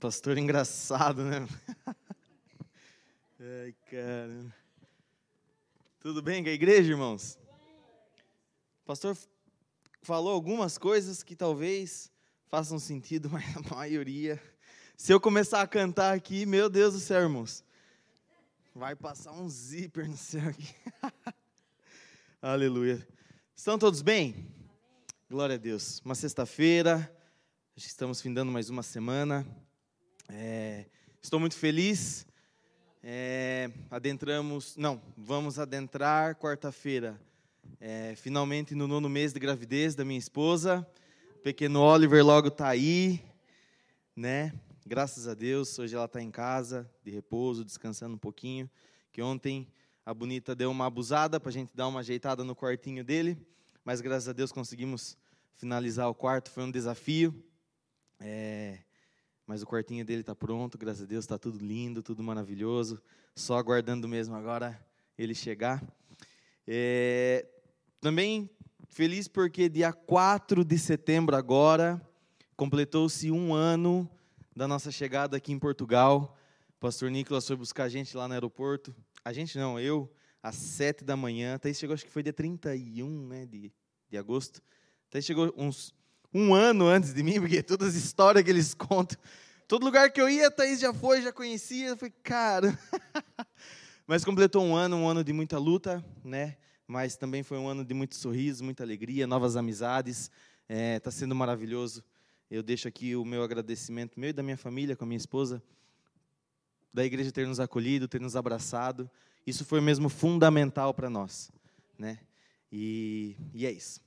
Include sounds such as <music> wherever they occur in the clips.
Pastor engraçado, né? <laughs> Ai, cara. Tudo bem com a igreja, irmãos? O pastor falou algumas coisas que talvez façam sentido, <laughs> mas a maioria. Se eu começar a cantar aqui, meu Deus do céu, irmãos, vai passar um zíper no céu aqui. <laughs> Aleluia. Estão todos bem? Glória a Deus. Uma sexta-feira, estamos findando mais uma semana. É, estou muito feliz. É, adentramos, não, vamos adentrar quarta-feira, é, finalmente no nono mês de gravidez da minha esposa. O pequeno Oliver logo está aí, né? Graças a Deus, hoje ela está em casa, de repouso, descansando um pouquinho. Que ontem a bonita deu uma abusada para a gente dar uma ajeitada no quartinho dele, mas graças a Deus conseguimos finalizar o quarto. Foi um desafio. É, mas o quartinho dele está pronto, graças a Deus, está tudo lindo, tudo maravilhoso. Só aguardando mesmo agora ele chegar. É, também feliz porque dia 4 de setembro agora completou-se um ano da nossa chegada aqui em Portugal. O pastor Nicolas foi buscar a gente lá no aeroporto. A gente não, eu, às 7 da manhã. Até chegou, acho que foi dia 31 né, de, de agosto. Até chegou uns um ano antes de mim, porque todas as histórias que eles contam, todo lugar que eu ia, a Thaís já foi, já conhecia, eu falei, cara. <laughs> Mas completou um ano, um ano de muita luta, né? Mas também foi um ano de muito sorriso, muita alegria, novas amizades. Está é, tá sendo maravilhoso. Eu deixo aqui o meu agradecimento, meu e da minha família, com a minha esposa, da igreja ter nos acolhido, ter nos abraçado. Isso foi mesmo fundamental para nós, né? E, e é isso.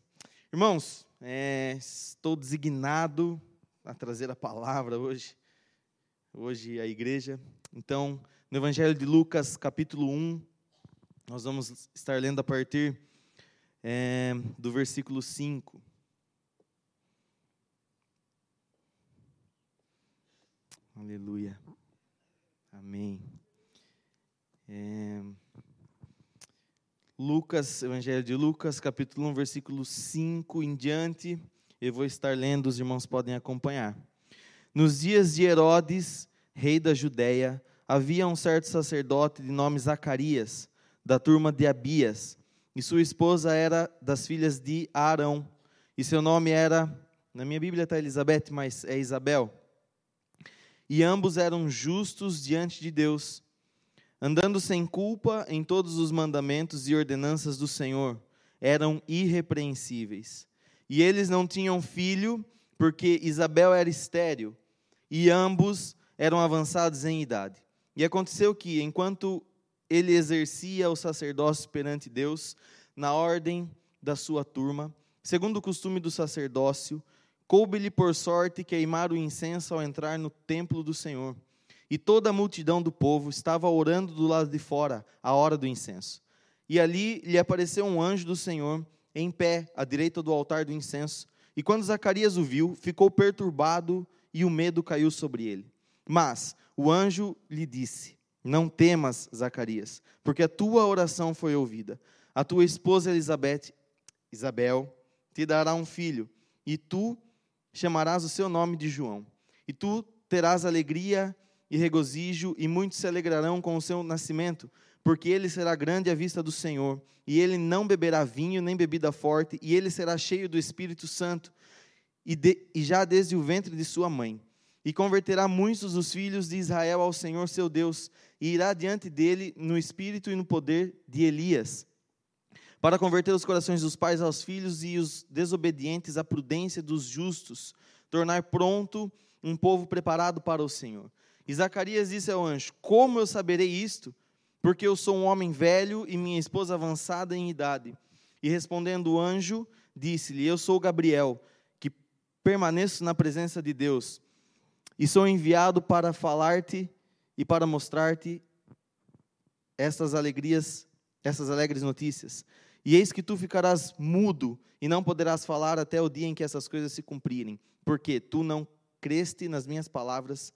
Irmãos, é, estou designado a trazer a palavra hoje, hoje a igreja. Então, no Evangelho de Lucas, capítulo 1, nós vamos estar lendo a partir é, do versículo 5. Aleluia. Amém. É, Lucas, Evangelho de Lucas, capítulo 1, versículo 5 em diante. Eu vou estar lendo, os irmãos podem acompanhar. Nos dias de Herodes, rei da Judéia, havia um certo sacerdote de nome Zacarias, da turma de Abias, e sua esposa era das filhas de Arão, e seu nome era, na minha Bíblia está Elizabeth, mas é Isabel. E ambos eram justos diante de Deus andando sem culpa em todos os mandamentos e ordenanças do Senhor, eram irrepreensíveis. E eles não tinham filho, porque Isabel era estéril, e ambos eram avançados em idade. E aconteceu que, enquanto ele exercia o sacerdócio perante Deus, na ordem da sua turma, segundo o costume do sacerdócio, coube-lhe por sorte queimar o incenso ao entrar no templo do Senhor. E toda a multidão do povo estava orando do lado de fora, à hora do incenso. E ali lhe apareceu um anjo do Senhor, em pé, à direita do altar do incenso. E quando Zacarias o viu, ficou perturbado e o medo caiu sobre ele. Mas o anjo lhe disse: Não temas, Zacarias, porque a tua oração foi ouvida. A tua esposa Elizabeth, Isabel, te dará um filho, e tu chamarás o seu nome de João. E tu terás alegria e regozijo, e muitos se alegrarão com o seu nascimento, porque ele será grande à vista do Senhor, e ele não beberá vinho nem bebida forte, e ele será cheio do Espírito Santo, e, de, e já desde o ventre de sua mãe. E converterá muitos dos filhos de Israel ao Senhor seu Deus, e irá diante dele no espírito e no poder de Elias, para converter os corações dos pais aos filhos e os desobedientes à prudência dos justos, tornar pronto um povo preparado para o Senhor. E Zacarias disse ao anjo: Como eu saberei isto? Porque eu sou um homem velho e minha esposa avançada em idade. E respondendo o anjo, disse-lhe: Eu sou Gabriel, que permaneço na presença de Deus, e sou enviado para falar-te e para mostrar-te estas alegrias, essas alegres notícias. E eis que tu ficarás mudo e não poderás falar até o dia em que essas coisas se cumprirem, porque tu não creste nas minhas palavras,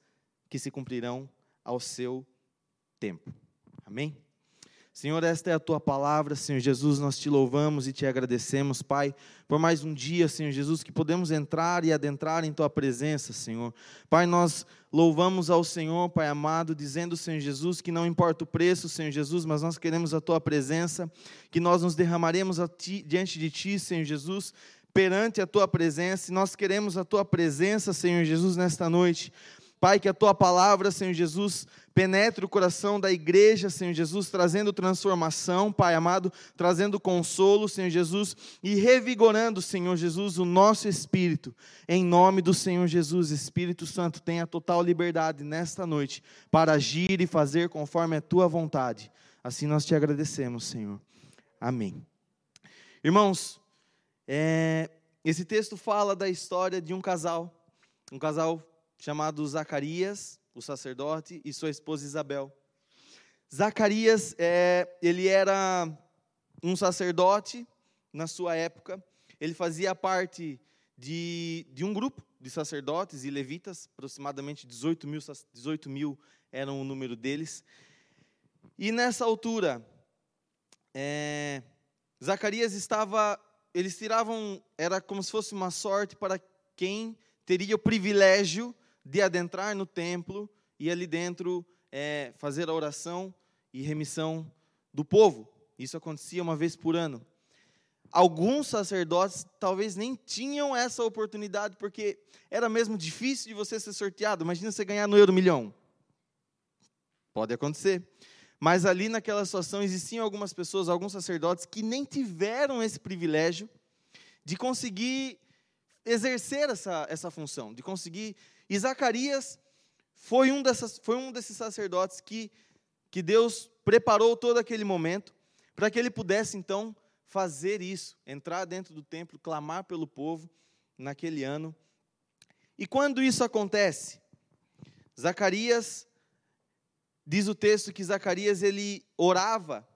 que se cumprirão ao seu tempo. Amém? Senhor, esta é a tua palavra, Senhor Jesus, nós te louvamos e te agradecemos, Pai, por mais um dia, Senhor Jesus, que podemos entrar e adentrar em tua presença, Senhor. Pai, nós louvamos ao Senhor, Pai amado, dizendo, Senhor Jesus, que não importa o preço, Senhor Jesus, mas nós queremos a tua presença, que nós nos derramaremos ti, diante de ti, Senhor Jesus, perante a tua presença, e nós queremos a tua presença, Senhor Jesus, nesta noite. Pai, que a tua palavra, Senhor Jesus, penetre o coração da igreja, Senhor Jesus, trazendo transformação, Pai amado, trazendo consolo, Senhor Jesus, e revigorando, Senhor Jesus, o nosso espírito. Em nome do Senhor Jesus, Espírito Santo, tenha total liberdade nesta noite para agir e fazer conforme a tua vontade. Assim nós te agradecemos, Senhor. Amém. Irmãos, é, esse texto fala da história de um casal, um casal chamado Zacarias, o sacerdote, e sua esposa Isabel. Zacarias, é, ele era um sacerdote na sua época, ele fazia parte de, de um grupo de sacerdotes e levitas, aproximadamente 18 mil, 18 mil eram o número deles. E nessa altura, é, Zacarias estava, eles tiravam, era como se fosse uma sorte para quem teria o privilégio de adentrar no templo e ali dentro é, fazer a oração e remissão do povo. Isso acontecia uma vez por ano. Alguns sacerdotes talvez nem tinham essa oportunidade, porque era mesmo difícil de você ser sorteado. Imagina você ganhar no euro milhão. Pode acontecer. Mas ali naquela situação existiam algumas pessoas, alguns sacerdotes, que nem tiveram esse privilégio de conseguir exercer essa, essa função, de conseguir e Zacarias foi um, dessas, foi um desses sacerdotes que, que Deus preparou todo aquele momento para que ele pudesse então fazer isso, entrar dentro do templo, clamar pelo povo naquele ano. E quando isso acontece, Zacarias diz o texto que Zacarias ele orava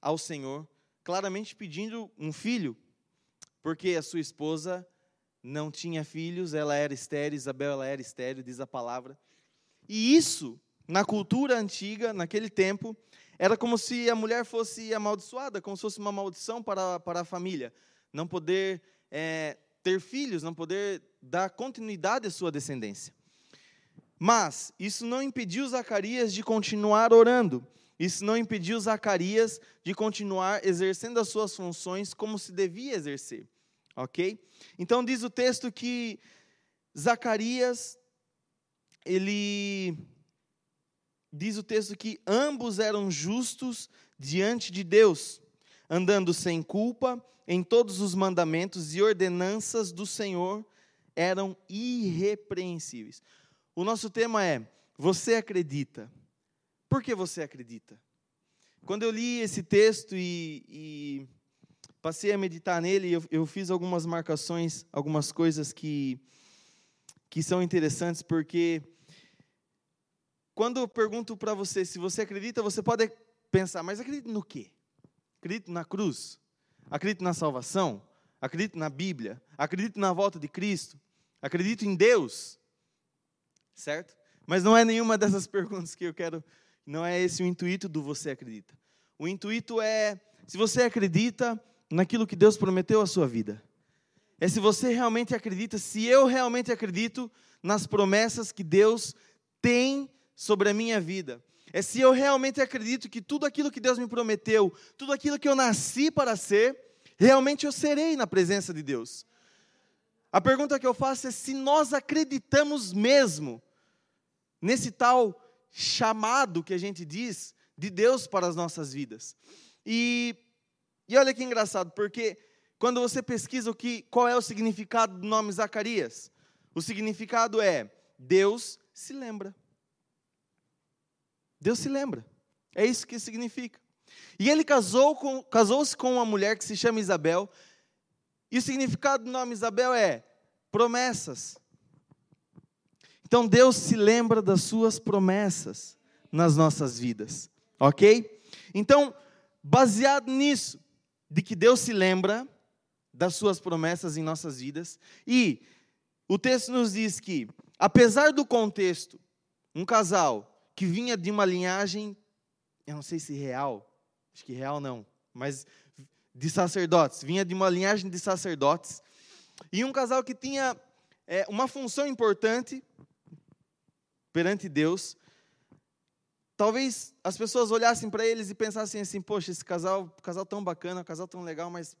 ao Senhor, claramente pedindo um filho, porque a sua esposa não tinha filhos, ela era estéril, Isabel ela era estéril, diz a palavra. E isso, na cultura antiga, naquele tempo, era como se a mulher fosse amaldiçoada, como se fosse uma maldição para, para a família. Não poder é, ter filhos, não poder dar continuidade à sua descendência. Mas isso não impediu Zacarias de continuar orando. Isso não impediu Zacarias de continuar exercendo as suas funções como se devia exercer. Ok? Então diz o texto que Zacarias, ele diz o texto que ambos eram justos diante de Deus, andando sem culpa em todos os mandamentos e ordenanças do Senhor eram irrepreensíveis. O nosso tema é: você acredita? Por que você acredita? Quando eu li esse texto e, e passei a meditar nele e eu, eu fiz algumas marcações, algumas coisas que, que são interessantes, porque quando eu pergunto para você se você acredita, você pode pensar, mas acredito no quê? Acredito na cruz? Acredito na salvação? Acredito na Bíblia? Acredito na volta de Cristo? Acredito em Deus? Certo? Mas não é nenhuma dessas <laughs> perguntas que eu quero, não é esse o intuito do você acredita. O intuito é, se você acredita, naquilo que Deus prometeu à sua vida. É se você realmente acredita, se eu realmente acredito nas promessas que Deus tem sobre a minha vida. É se eu realmente acredito que tudo aquilo que Deus me prometeu, tudo aquilo que eu nasci para ser, realmente eu serei na presença de Deus. A pergunta que eu faço é se nós acreditamos mesmo nesse tal chamado que a gente diz de Deus para as nossas vidas. E e olha que engraçado, porque quando você pesquisa o que, qual é o significado do nome Zacarias, o significado é Deus se lembra. Deus se lembra. É isso que significa. E ele casou com, casou-se com uma mulher que se chama Isabel. E o significado do nome Isabel é promessas. Então Deus se lembra das suas promessas nas nossas vidas, ok? Então, baseado nisso, de que Deus se lembra das suas promessas em nossas vidas. E o texto nos diz que, apesar do contexto, um casal que vinha de uma linhagem, eu não sei se real, acho que real não, mas de sacerdotes, vinha de uma linhagem de sacerdotes, e um casal que tinha é, uma função importante perante Deus. Talvez as pessoas olhassem para eles e pensassem assim: poxa, esse casal, casal tão bacana, casal tão legal, mas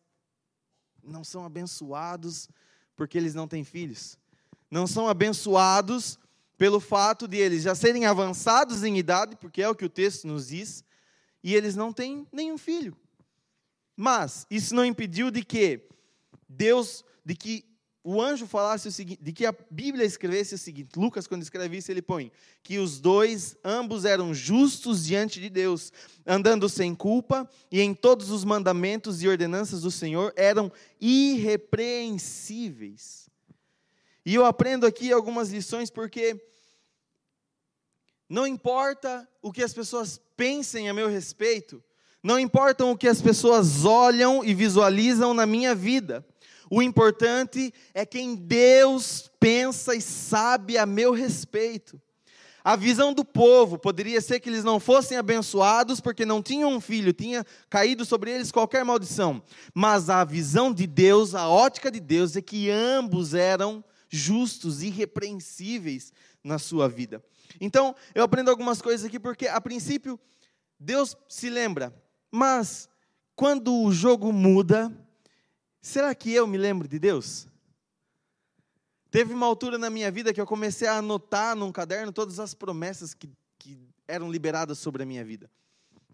não são abençoados porque eles não têm filhos. Não são abençoados pelo fato de eles já serem avançados em idade, porque é o que o texto nos diz, e eles não têm nenhum filho. Mas isso não impediu de que Deus, de que o anjo falasse o seguinte, de que a Bíblia escrevesse o seguinte, Lucas quando escreve isso ele põe que os dois ambos eram justos diante de Deus, andando sem culpa e em todos os mandamentos e ordenanças do Senhor eram irrepreensíveis. E eu aprendo aqui algumas lições porque não importa o que as pessoas pensem a meu respeito, não importa o que as pessoas olham e visualizam na minha vida. O importante é quem Deus pensa e sabe a meu respeito. A visão do povo poderia ser que eles não fossem abençoados porque não tinham um filho, tinha caído sobre eles qualquer maldição. Mas a visão de Deus, a ótica de Deus é que ambos eram justos, irrepreensíveis na sua vida. Então, eu aprendo algumas coisas aqui porque a princípio Deus se lembra, mas, quando o jogo muda, será que eu me lembro de Deus? Teve uma altura na minha vida que eu comecei a anotar num caderno todas as promessas que, que eram liberadas sobre a minha vida.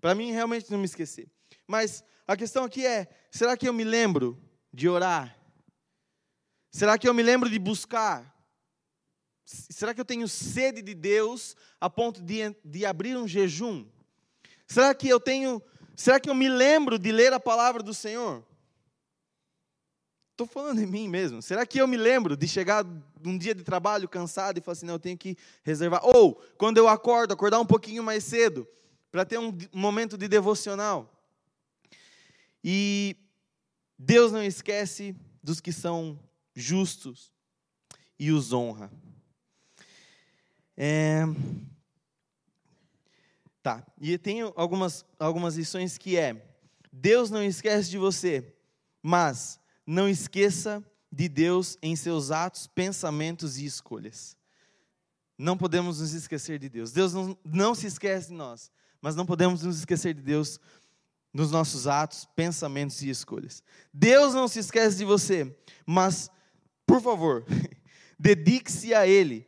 Para mim, realmente não me esquecer. Mas a questão aqui é: será que eu me lembro de orar? Será que eu me lembro de buscar? Será que eu tenho sede de Deus a ponto de, de abrir um jejum? Será que eu tenho Será que eu me lembro de ler a palavra do Senhor? Estou falando de mim mesmo. Será que eu me lembro de chegar um dia de trabalho cansado e falar assim, não, eu tenho que reservar? Ou, quando eu acordo, acordar um pouquinho mais cedo, para ter um momento de devocional. E Deus não esquece dos que são justos e os honra. É, Tá. E tem algumas, algumas lições que é: Deus não esquece de você, mas não esqueça de Deus em seus atos, pensamentos e escolhas. Não podemos nos esquecer de Deus. Deus não, não se esquece de nós, mas não podemos nos esquecer de Deus nos nossos atos, pensamentos e escolhas. Deus não se esquece de você, mas, por favor, <laughs> dedique-se a Ele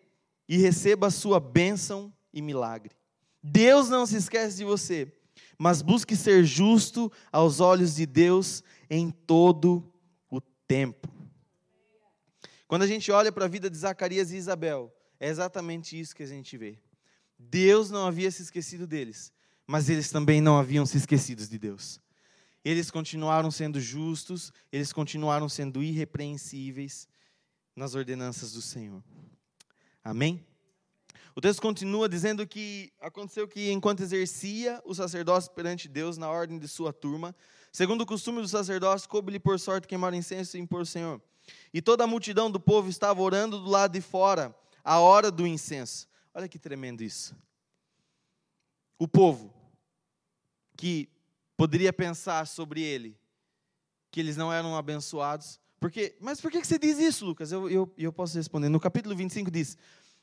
e receba a sua bênção e milagre. Deus não se esquece de você, mas busque ser justo aos olhos de Deus em todo tempo. Quando a gente olha para a vida de Zacarias e Isabel, é exatamente isso que a gente vê. Deus não havia se esquecido deles, mas eles também não haviam se esquecido de Deus. Eles continuaram sendo justos, eles continuaram sendo irrepreensíveis nas ordenanças do Senhor. Amém? O texto continua dizendo que aconteceu que, enquanto exercia o sacerdócio perante Deus na ordem de sua turma, segundo o costume do sacerdócio, coube-lhe por sorte queimar incenso e impor o Senhor. E toda a multidão do povo estava orando do lado de fora, a hora do incenso. Olha que tremendo isso. O povo, que poderia pensar sobre ele, que eles não eram abençoados, porque, mas por que você diz isso, Lucas? Eu, eu, eu posso responder. No capítulo 25 diz: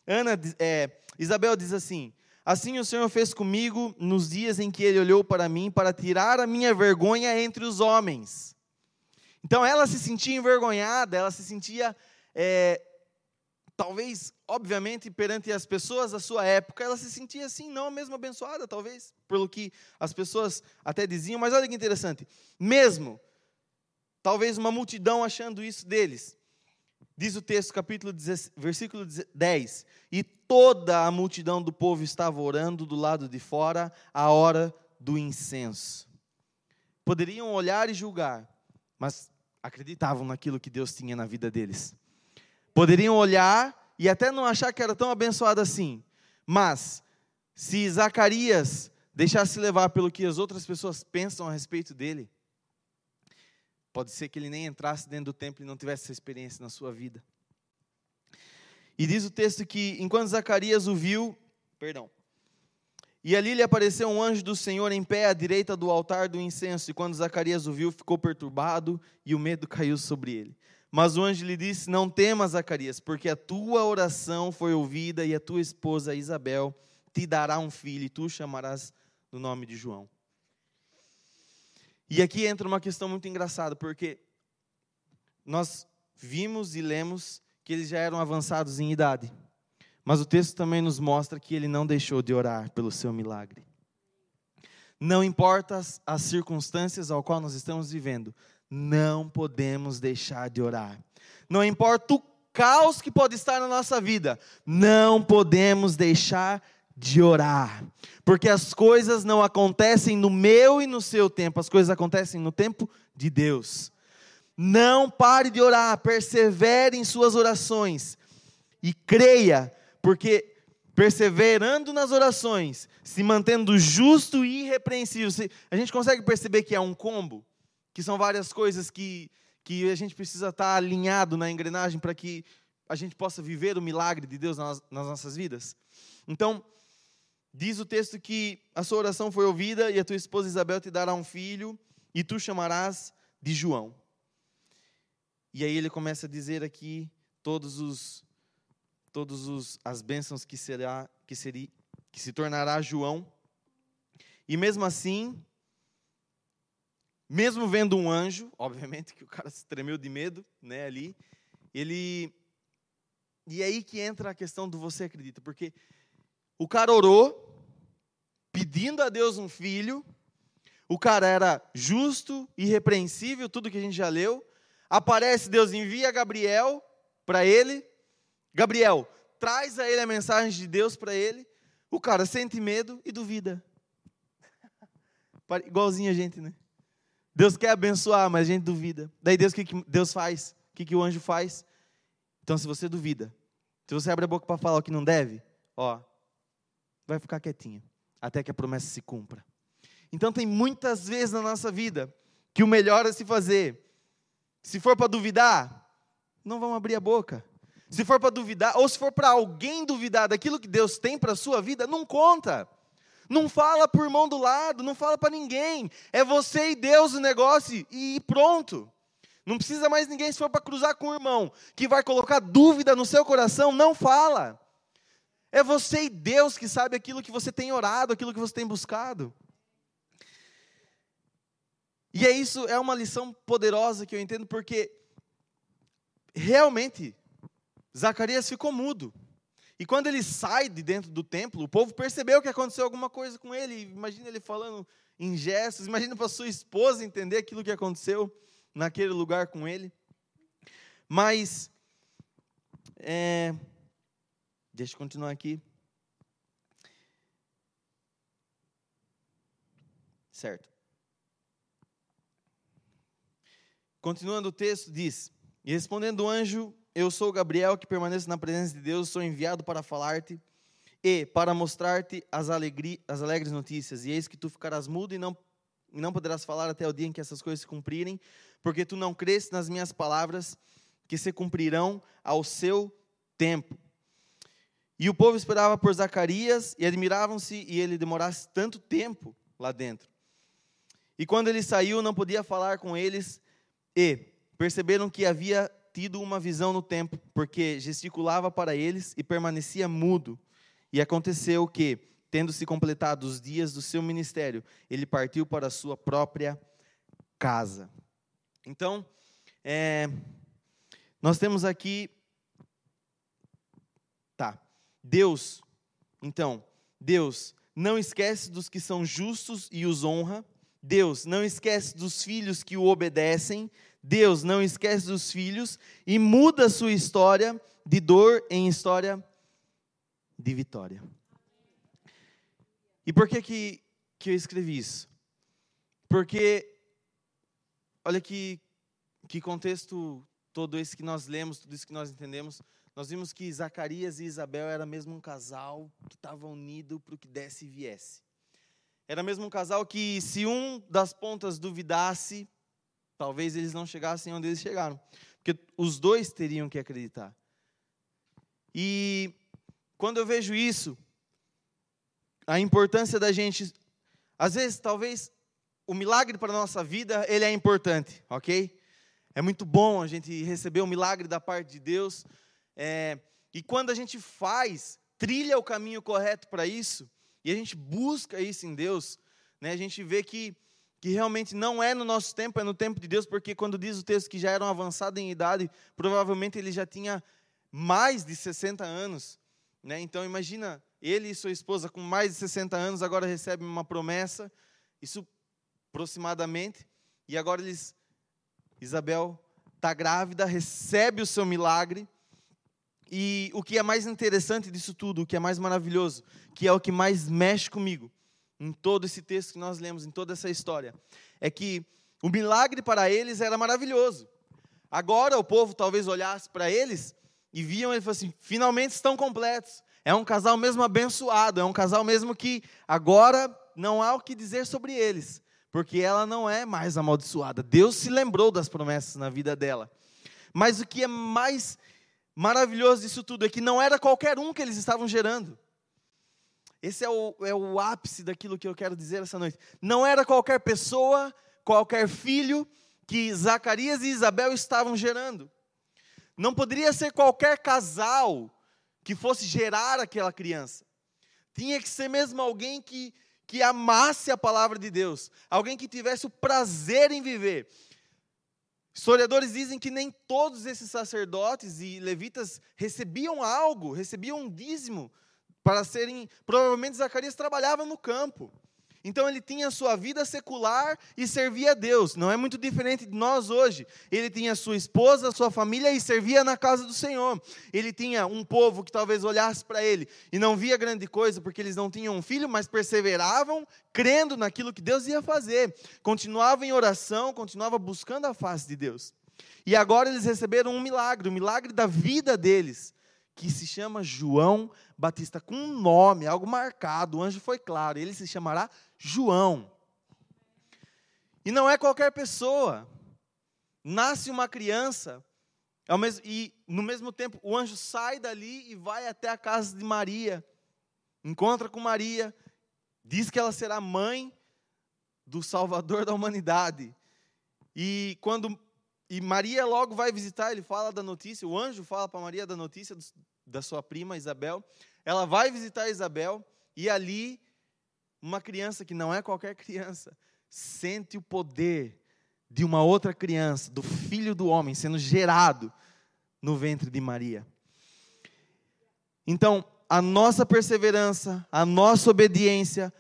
Ana, é, Isabel diz assim: Assim o Senhor fez comigo nos dias em que Ele olhou para mim para tirar a minha vergonha entre os homens. Então ela se sentia envergonhada, ela se sentia, é, talvez, obviamente, perante as pessoas da sua época, ela se sentia assim, não mesmo abençoada, talvez, pelo que as pessoas até diziam. Mas olha que interessante: mesmo, talvez uma multidão achando isso deles, Diz o texto, capítulo 10, versículo 10: E toda a multidão do povo estava orando do lado de fora, a hora do incenso. Poderiam olhar e julgar, mas acreditavam naquilo que Deus tinha na vida deles. Poderiam olhar e até não achar que era tão abençoado assim, mas se Zacarias deixasse levar pelo que as outras pessoas pensam a respeito dele, Pode ser que ele nem entrasse dentro do templo e não tivesse essa experiência na sua vida. E diz o texto que enquanto Zacarias o viu, perdão, E ali lhe apareceu um anjo do Senhor em pé à direita do altar do incenso. E quando Zacarias o viu, ficou perturbado e o medo caiu sobre ele. Mas o anjo lhe disse: Não temas, Zacarias, porque a tua oração foi ouvida e a tua esposa Isabel te dará um filho e tu chamarás no nome de João. E aqui entra uma questão muito engraçada, porque nós vimos e lemos que eles já eram avançados em idade. Mas o texto também nos mostra que ele não deixou de orar pelo seu milagre. Não importa as, as circunstâncias ao qual nós estamos vivendo, não podemos deixar de orar. Não importa o caos que pode estar na nossa vida, não podemos deixar de orar. Porque as coisas não acontecem no meu e no seu tempo, as coisas acontecem no tempo de Deus. Não pare de orar, persevere em suas orações e creia porque perseverando nas orações, se mantendo justo e irrepreensível, a gente consegue perceber que é um combo, que são várias coisas que, que a gente precisa estar alinhado na engrenagem para que a gente possa viver o milagre de Deus nas, nas nossas vidas. Então, diz o texto que a sua oração foi ouvida e a tua esposa Isabel te dará um filho e tu chamarás de João. E aí ele começa a dizer aqui todos os todas as bênçãos que será que seria que se tornará João. E mesmo assim, mesmo vendo um anjo, <laughs> obviamente que o cara se tremeu de medo, né, ali, ele e é aí que entra a questão do você acredita, porque o cara orou pedindo a Deus um filho, o cara era justo, irrepreensível, tudo que a gente já leu. Aparece Deus envia Gabriel para ele, Gabriel, traz a ele a mensagem de Deus para ele. O cara sente medo e duvida. Igualzinho a gente, né? Deus quer abençoar, mas a gente duvida. Daí Deus, o que, Deus faz? O que, que o anjo faz? Então, se você duvida, se você abre a boca para falar o que não deve, ó, vai ficar quietinho, até que a promessa se cumpra. Então, tem muitas vezes na nossa vida que o melhor é se fazer. Se for para duvidar, não vamos abrir a boca. Se for para duvidar, ou se for para alguém duvidar daquilo que Deus tem para a sua vida, não conta. Não fala por mão do lado, não fala para ninguém. É você e Deus o negócio e pronto. Não precisa mais ninguém se for para cruzar com o irmão que vai colocar dúvida no seu coração, não fala. É você e Deus que sabe aquilo que você tem orado, aquilo que você tem buscado. E é isso, é uma lição poderosa que eu entendo porque realmente Zacarias ficou mudo. E quando ele sai de dentro do templo, o povo percebeu que aconteceu alguma coisa com ele. Imagina ele falando em gestos, imagina para sua esposa entender aquilo que aconteceu naquele lugar com ele. Mas, é, deixa eu continuar aqui. Certo. Continuando o texto, diz: E respondendo o anjo, eu sou Gabriel, que permaneço na presença de Deus, sou enviado para falar-te e para mostrar-te as, as alegres notícias. E eis que tu ficarás mudo e não, e não poderás falar até o dia em que essas coisas se cumprirem, porque tu não creste nas minhas palavras, que se cumprirão ao seu tempo. E o povo esperava por Zacarias e admiravam-se e ele demorasse tanto tempo lá dentro. E quando ele saiu, não podia falar com eles e perceberam que havia tido uma visão no tempo, porque gesticulava para eles e permanecia mudo. E aconteceu que, tendo se completado os dias do seu ministério, ele partiu para a sua própria casa. Então, é, nós temos aqui. Deus, então, Deus não esquece dos que são justos e os honra. Deus não esquece dos filhos que o obedecem. Deus não esquece dos filhos e muda sua história de dor em história de vitória. E por que, que, que eu escrevi isso? Porque, olha que, que contexto todo esse que nós lemos, tudo isso que nós entendemos. Nós vimos que Zacarias e Isabel era mesmo um casal que estava unido para o que desse e viesse. Era mesmo um casal que, se um das pontas duvidasse, talvez eles não chegassem onde eles chegaram. Porque os dois teriam que acreditar. E quando eu vejo isso, a importância da gente, às vezes, talvez o milagre para a nossa vida, ele é importante, ok? É muito bom a gente receber o milagre da parte de Deus. É, e quando a gente faz, trilha o caminho correto para isso, e a gente busca isso em Deus, né, a gente vê que, que realmente não é no nosso tempo, é no tempo de Deus, porque quando diz o texto que já eram avançados em idade, provavelmente ele já tinha mais de 60 anos. Né? Então imagina, ele e sua esposa com mais de 60 anos agora recebem uma promessa, isso aproximadamente, e agora eles, Isabel está grávida, recebe o seu milagre, e o que é mais interessante disso tudo, o que é mais maravilhoso, que é o que mais mexe comigo, em todo esse texto que nós lemos, em toda essa história, é que o milagre para eles era maravilhoso. Agora o povo talvez olhasse para eles e viam e assim: finalmente estão completos. É um casal mesmo abençoado, é um casal mesmo que agora não há o que dizer sobre eles porque ela não é mais amaldiçoada. Deus se lembrou das promessas na vida dela. Mas o que é mais maravilhoso disso tudo é que não era qualquer um que eles estavam gerando. Esse é o, é o ápice daquilo que eu quero dizer essa noite. Não era qualquer pessoa, qualquer filho que Zacarias e Isabel estavam gerando. Não poderia ser qualquer casal que fosse gerar aquela criança. Tinha que ser mesmo alguém que que amasse a palavra de Deus, alguém que tivesse o prazer em viver. Historiadores dizem que nem todos esses sacerdotes e levitas recebiam algo, recebiam um dízimo para serem. Provavelmente Zacarias trabalhava no campo. Então ele tinha sua vida secular e servia a Deus. Não é muito diferente de nós hoje. Ele tinha sua esposa, sua família e servia na casa do Senhor. Ele tinha um povo que talvez olhasse para ele e não via grande coisa porque eles não tinham um filho, mas perseveravam crendo naquilo que Deus ia fazer. Continuavam em oração, continuavam buscando a face de Deus. E agora eles receberam um milagre, o um milagre da vida deles, que se chama João Batista, com um nome, algo marcado. O anjo foi claro, ele se chamará João. E não é qualquer pessoa. Nasce uma criança, e no mesmo tempo o anjo sai dali e vai até a casa de Maria, encontra com Maria, diz que ela será mãe do Salvador da humanidade. E quando e Maria logo vai visitar, ele fala da notícia, o anjo fala para Maria da notícia da sua prima Isabel. Ela vai visitar Isabel e ali uma criança que não é qualquer criança, sente o poder de uma outra criança, do filho do homem, sendo gerado no ventre de Maria. Então, a nossa perseverança, a nossa obediência,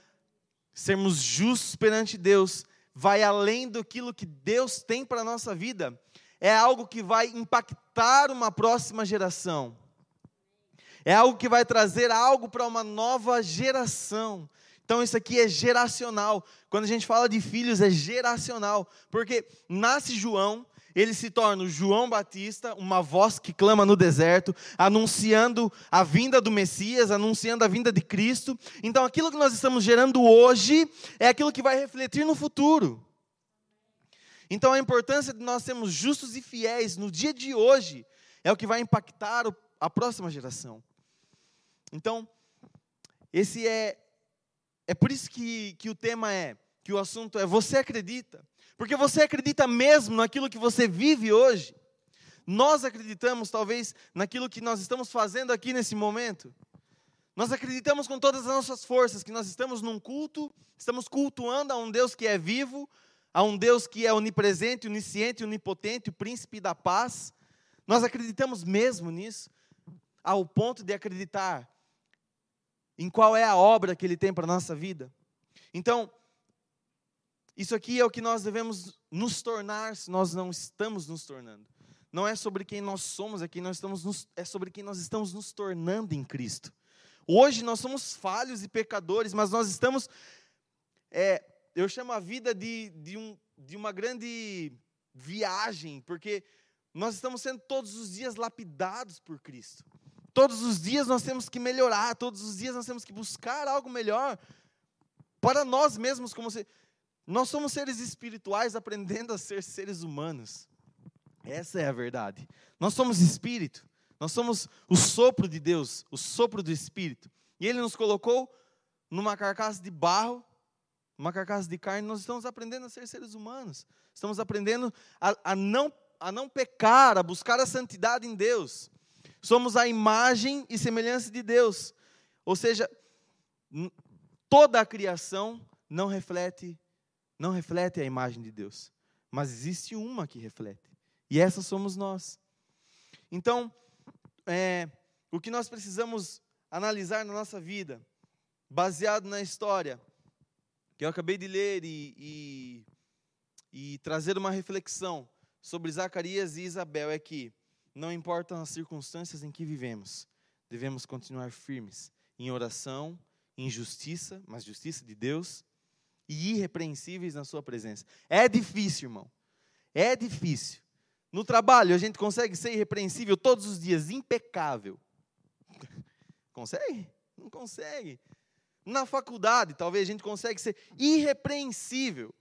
sermos justos perante Deus, vai além daquilo que Deus tem para a nossa vida. É algo que vai impactar uma próxima geração. É algo que vai trazer algo para uma nova geração. Então isso aqui é geracional. Quando a gente fala de filhos, é geracional. Porque nasce João, ele se torna o João Batista, uma voz que clama no deserto, anunciando a vinda do Messias, anunciando a vinda de Cristo. Então aquilo que nós estamos gerando hoje é aquilo que vai refletir no futuro. Então a importância de nós sermos justos e fiéis no dia de hoje é o que vai impactar a próxima geração. Então, esse é é por isso que, que o tema é, que o assunto é: você acredita? Porque você acredita mesmo naquilo que você vive hoje? Nós acreditamos, talvez, naquilo que nós estamos fazendo aqui nesse momento? Nós acreditamos com todas as nossas forças que nós estamos num culto, estamos cultuando a um Deus que é vivo, a um Deus que é onipresente, onisciente, onipotente, o príncipe da paz. Nós acreditamos mesmo nisso, ao ponto de acreditar em qual é a obra que Ele tem para a nossa vida. Então, isso aqui é o que nós devemos nos tornar se nós não estamos nos tornando. Não é sobre quem nós somos, é, quem nós estamos nos, é sobre quem nós estamos nos tornando em Cristo. Hoje nós somos falhos e pecadores, mas nós estamos. É, eu chamo a vida de, de, um, de uma grande viagem, porque nós estamos sendo todos os dias lapidados por Cristo. Todos os dias nós temos que melhorar, todos os dias nós temos que buscar algo melhor para nós mesmos, como se nós somos seres espirituais aprendendo a ser seres humanos. Essa é a verdade. Nós somos espírito. Nós somos o sopro de Deus, o sopro do espírito. E ele nos colocou numa carcaça de barro, uma carcaça de carne, nós estamos aprendendo a ser seres humanos. Estamos aprendendo a, a, não, a não pecar, a buscar a santidade em Deus. Somos a imagem e semelhança de Deus. Ou seja, toda a criação não reflete não reflete a imagem de Deus, mas existe uma que reflete. E essa somos nós. Então, é, o que nós precisamos analisar na nossa vida, baseado na história que eu acabei de ler e, e, e trazer uma reflexão sobre Zacarias e Isabel, é que não importam as circunstâncias em que vivemos, devemos continuar firmes em oração, em justiça, mas justiça de Deus, e irrepreensíveis na Sua presença. É difícil, irmão. É difícil. No trabalho, a gente consegue ser irrepreensível todos os dias, impecável. <laughs> Consegue? Não consegue. Na faculdade, talvez a gente consegue ser irrepreensível.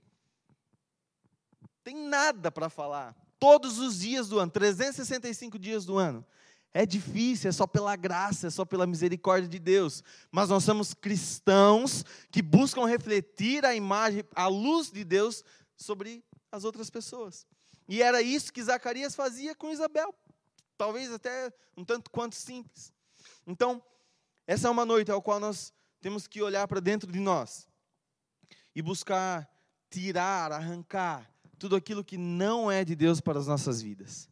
Tem nada para falar. Todos os dias do ano, 365 dias do ano. É difícil, é só pela graça, é só pela misericórdia de Deus. Mas nós somos cristãos que buscam refletir a imagem, a luz de Deus sobre as outras pessoas. E era isso que Zacarias fazia com Isabel. Talvez até um tanto quanto simples. Então, essa é uma noite ao qual nós temos que olhar para dentro de nós e buscar tirar, arrancar tudo aquilo que não é de Deus para as nossas vidas.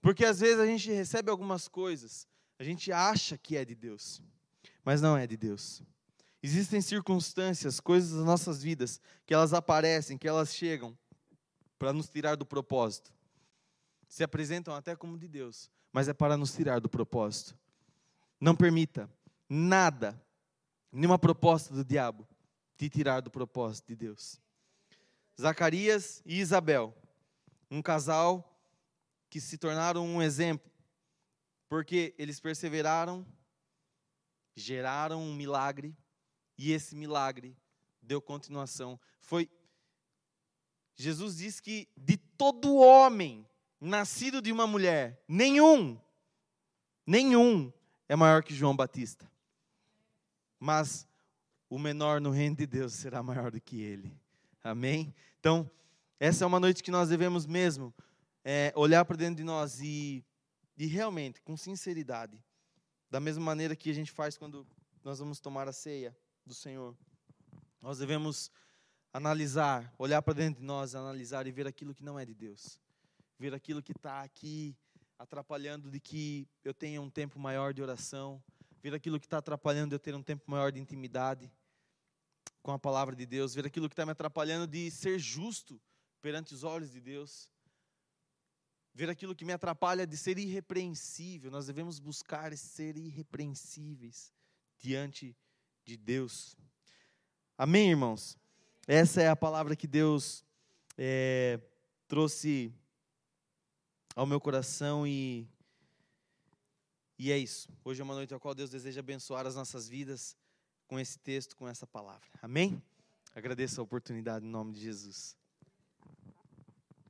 Porque às vezes a gente recebe algumas coisas, a gente acha que é de Deus, mas não é de Deus. Existem circunstâncias, coisas das nossas vidas, que elas aparecem, que elas chegam, para nos tirar do propósito. Se apresentam até como de Deus, mas é para nos tirar do propósito. Não permita nada, nenhuma proposta do diabo, te tirar do propósito de Deus. Zacarias e Isabel, um casal que se tornaram um exemplo, porque eles perseveraram, geraram um milagre, e esse milagre deu continuação. Foi Jesus diz que de todo homem nascido de uma mulher, nenhum, nenhum é maior que João Batista. Mas o menor no reino de Deus será maior do que ele. Amém? Então, essa é uma noite que nós devemos mesmo é, olhar para dentro de nós e, e realmente, com sinceridade, da mesma maneira que a gente faz quando nós vamos tomar a ceia do Senhor, nós devemos analisar, olhar para dentro de nós, analisar e ver aquilo que não é de Deus. Ver aquilo que está aqui atrapalhando de que eu tenha um tempo maior de oração. Ver aquilo que está atrapalhando de eu ter um tempo maior de intimidade com a palavra de Deus. Ver aquilo que está me atrapalhando de ser justo perante os olhos de Deus. Ver aquilo que me atrapalha de ser irrepreensível. Nós devemos buscar ser irrepreensíveis diante de Deus. Amém, irmãos? Essa é a palavra que Deus é, trouxe ao meu coração e, e é isso. Hoje é uma noite a qual Deus deseja abençoar as nossas vidas com esse texto, com essa palavra. Amém? Agradeço a oportunidade em nome de Jesus.